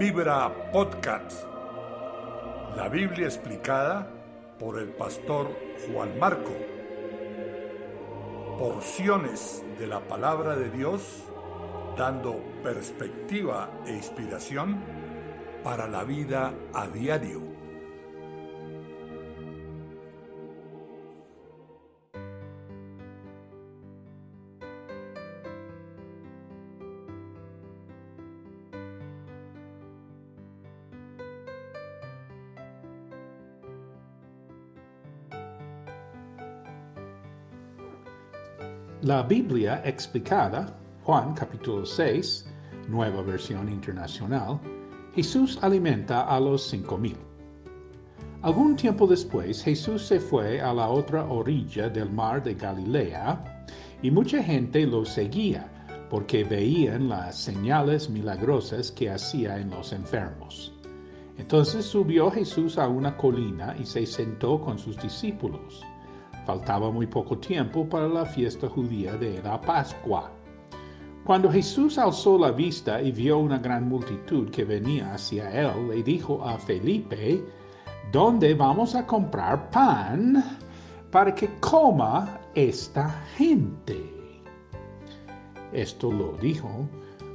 Vibra Podcast. La Biblia explicada por el pastor Juan Marco. Porciones de la palabra de Dios dando perspectiva e inspiración para la vida a diario. La Biblia explicada, Juan capítulo 6, nueva versión internacional, Jesús alimenta a los cinco mil. Algún tiempo después, Jesús se fue a la otra orilla del mar de Galilea y mucha gente lo seguía porque veían las señales milagrosas que hacía en los enfermos. Entonces subió Jesús a una colina y se sentó con sus discípulos. Faltaba muy poco tiempo para la fiesta judía de la Pascua. Cuando Jesús alzó la vista y vio una gran multitud que venía hacia él, le dijo a Felipe, ¿dónde vamos a comprar pan para que coma esta gente? Esto lo dijo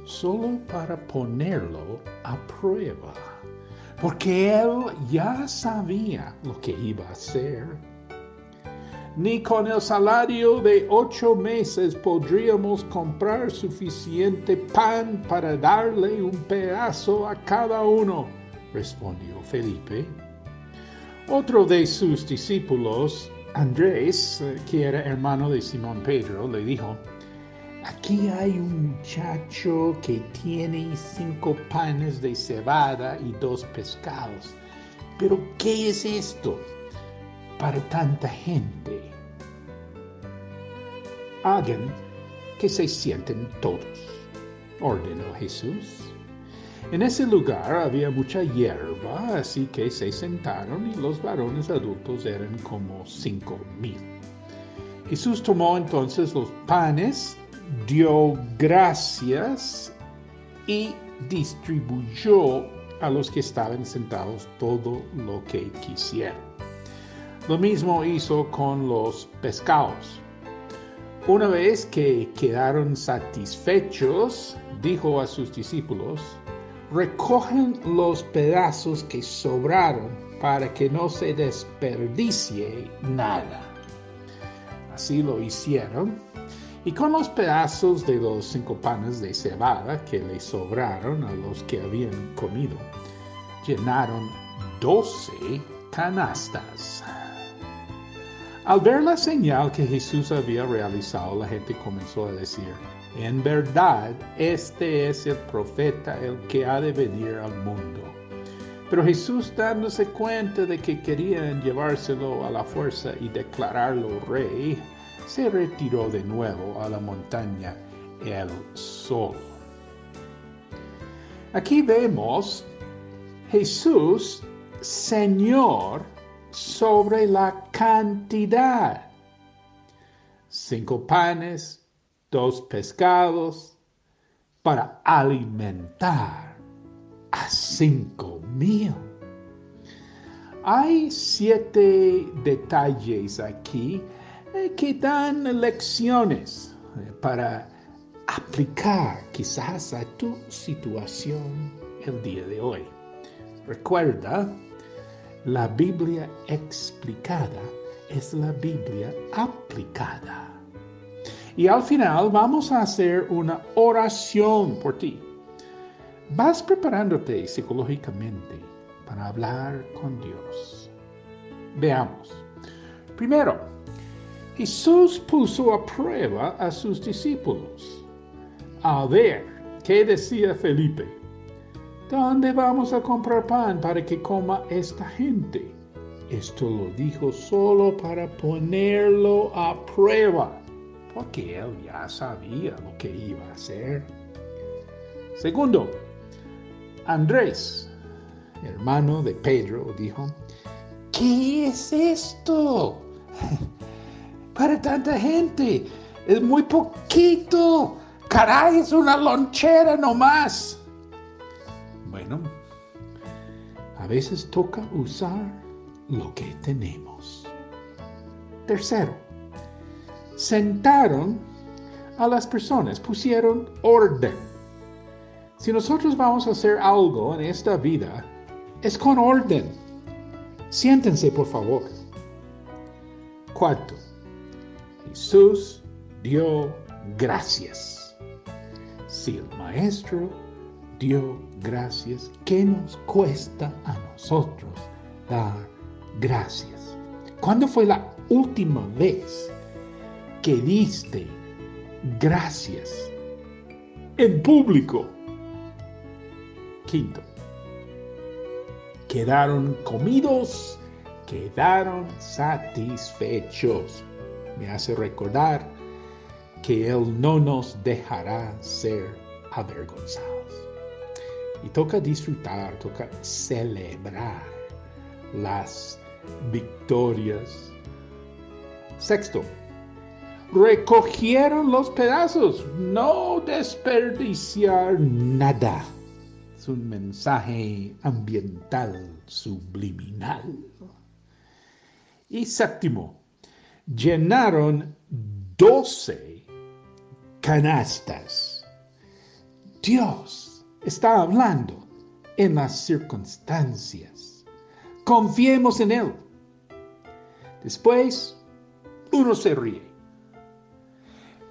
solo para ponerlo a prueba, porque él ya sabía lo que iba a hacer ni con el salario de ocho meses podríamos comprar suficiente pan para darle un pedazo a cada uno, respondió Felipe. Otro de sus discípulos, Andrés, que era hermano de Simón Pedro, le dijo, Aquí hay un muchacho que tiene cinco panes de cebada y dos pescados. Pero ¿qué es esto? Para tanta gente. Hagan que se sienten todos, ordenó Jesús. En ese lugar había mucha hierba, así que se sentaron y los varones adultos eran como cinco mil. Jesús tomó entonces los panes, dio gracias y distribuyó a los que estaban sentados todo lo que quisieron. Lo mismo hizo con los pescados. Una vez que quedaron satisfechos, dijo a sus discípulos, recogen los pedazos que sobraron para que no se desperdicie nada. Así lo hicieron, y con los pedazos de los cinco panes de cebada que le sobraron a los que habían comido, llenaron doce canastas. Al ver la señal que Jesús había realizado, la gente comenzó a decir, en verdad, este es el profeta, el que ha de venir al mundo. Pero Jesús, dándose cuenta de que querían llevárselo a la fuerza y declararlo rey, se retiró de nuevo a la montaña el solo. Aquí vemos Jesús, Señor, sobre la cantidad. Cinco panes, dos pescados, para alimentar a cinco mil. Hay siete detalles aquí eh, que dan lecciones eh, para aplicar quizás a tu situación el día de hoy. Recuerda, la Biblia explicada es la Biblia aplicada. Y al final vamos a hacer una oración por ti. Vas preparándote psicológicamente para hablar con Dios. Veamos. Primero, Jesús puso a prueba a sus discípulos. A ver, ¿qué decía Felipe? ¿Dónde vamos a comprar pan para que coma esta gente? Esto lo dijo solo para ponerlo a prueba, porque él ya sabía lo que iba a hacer. Segundo, Andrés, hermano de Pedro, dijo, ¿qué es esto? Para tanta gente, es muy poquito. Caray, es una lonchera nomás. A veces toca usar lo que tenemos. Tercero, sentaron a las personas, pusieron orden. Si nosotros vamos a hacer algo en esta vida, es con orden. Siéntense, por favor. Cuarto, Jesús dio gracias. Si el Maestro dio gracias, ¿qué nos cuesta a nosotros dar gracias? ¿Cuándo fue la última vez que diste gracias en público? Quinto, quedaron comidos, quedaron satisfechos. Me hace recordar que Él no nos dejará ser avergonzados. Y toca disfrutar, toca celebrar las victorias. Sexto, recogieron los pedazos, no desperdiciar nada. Es un mensaje ambiental subliminal. Y séptimo, llenaron doce canastas. Dios está hablando en las circunstancias. Confiemos en Él. Después, uno se ríe.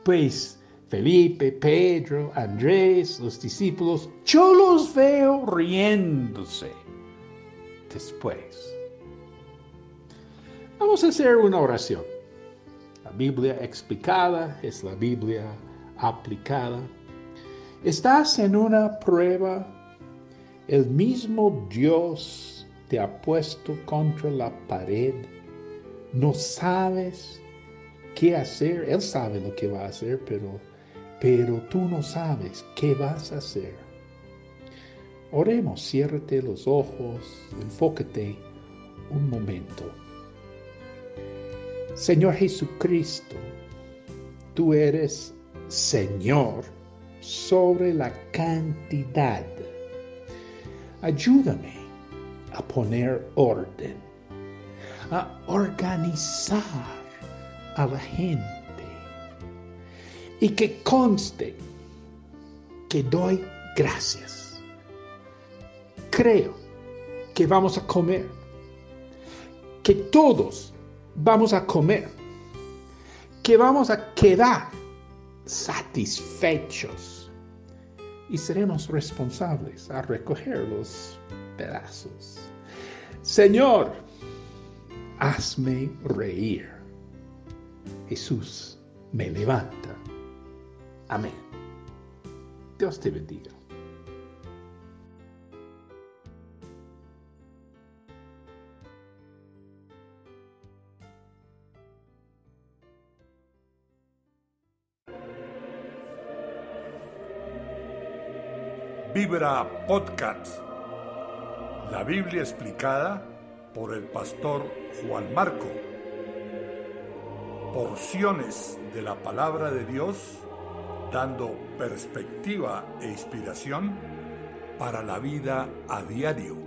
Pues Felipe, Pedro, Andrés, los discípulos, yo los veo riéndose. Después, vamos a hacer una oración. La Biblia explicada es la Biblia aplicada. Estás en una prueba, el mismo Dios te ha puesto contra la pared, no sabes qué hacer, Él sabe lo que va a hacer, pero, pero tú no sabes qué vas a hacer. Oremos, ciérrate los ojos, enfócate un momento. Señor Jesucristo, tú eres Señor sobre la cantidad. Ayúdame a poner orden, a organizar a la gente y que conste que doy gracias. Creo que vamos a comer, que todos vamos a comer, que vamos a quedar satisfechos y seremos responsables a recoger los pedazos. Señor, hazme reír. Jesús me levanta. Amén. Dios te bendiga. Vibra Podcast. La Biblia explicada por el pastor Juan Marco. Porciones de la palabra de Dios dando perspectiva e inspiración para la vida a diario.